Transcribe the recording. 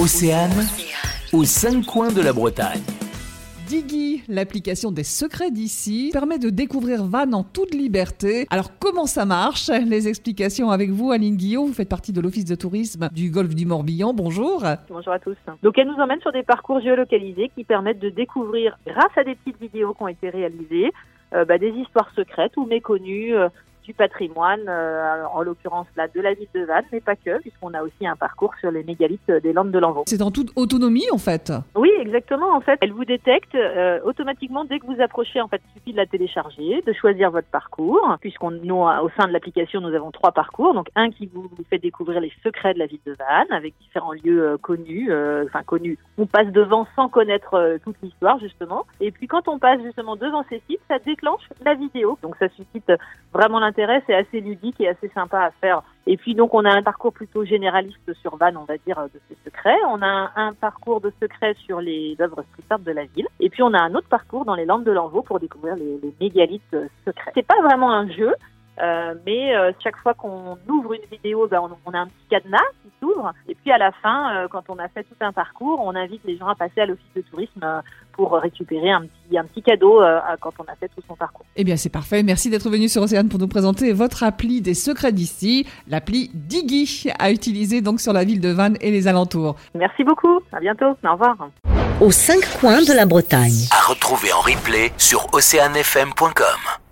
Océane, aux cinq coins de la Bretagne. Diggy, l'application des secrets d'ici, permet de découvrir Vannes en toute liberté. Alors comment ça marche? Les explications avec vous, Aline Guillot, vous faites partie de l'Office de tourisme du Golfe du Morbihan. Bonjour. Bonjour à tous. Donc elle nous emmène sur des parcours géolocalisés qui permettent de découvrir, grâce à des petites vidéos qui ont été réalisées, euh, bah, des histoires secrètes ou méconnues euh, du patrimoine, euh, en l'occurrence là de la ville de Vannes, mais pas que, puisqu'on a aussi un parcours sur les mégalithes des Landes de Lanvaux. C'est en toute autonomie en fait. Oui, exactement. En fait, elle vous détecte euh, automatiquement dès que vous approchez. En fait, il suffit de la télécharger, de choisir votre parcours, puisqu'on nous au sein de l'application nous avons trois parcours. Donc un qui vous fait découvrir les secrets de la ville de Vannes, avec différents lieux euh, connus, enfin connus. On passe devant sans connaître toute l'histoire justement. Et puis quand on passe justement devant ces sites, ça déclenche la vidéo. Donc ça suscite vraiment l'intérêt c'est assez ludique et assez sympa à faire. Et puis donc on a un parcours plutôt généraliste sur Vannes, on va dire, de ces secrets. On a un, parcours de secrets sur les œuvres street de la ville. Et puis on a un autre parcours dans les Landes de l'Envaux pour découvrir les, les mégalithes secrets. C'est pas vraiment un jeu, euh, mais euh, chaque fois qu'on ouvre une vidéo, ben, on, a un petit cadenas qui s'ouvre. Et puis à la fin, euh, quand on a fait tout un parcours, on invite les gens à passer à l'office de tourisme pour récupérer un petit, un petit cadeau quand on a fait tout son parcours. Eh bien, c'est parfait. Merci d'être venu sur Océane pour nous présenter votre appli des secrets d'ici, l'appli Diggy, à utiliser donc sur la ville de Vannes et les alentours. Merci beaucoup. À bientôt. Au revoir. Aux cinq coins de la Bretagne. À retrouver en replay sur oceanfm.com.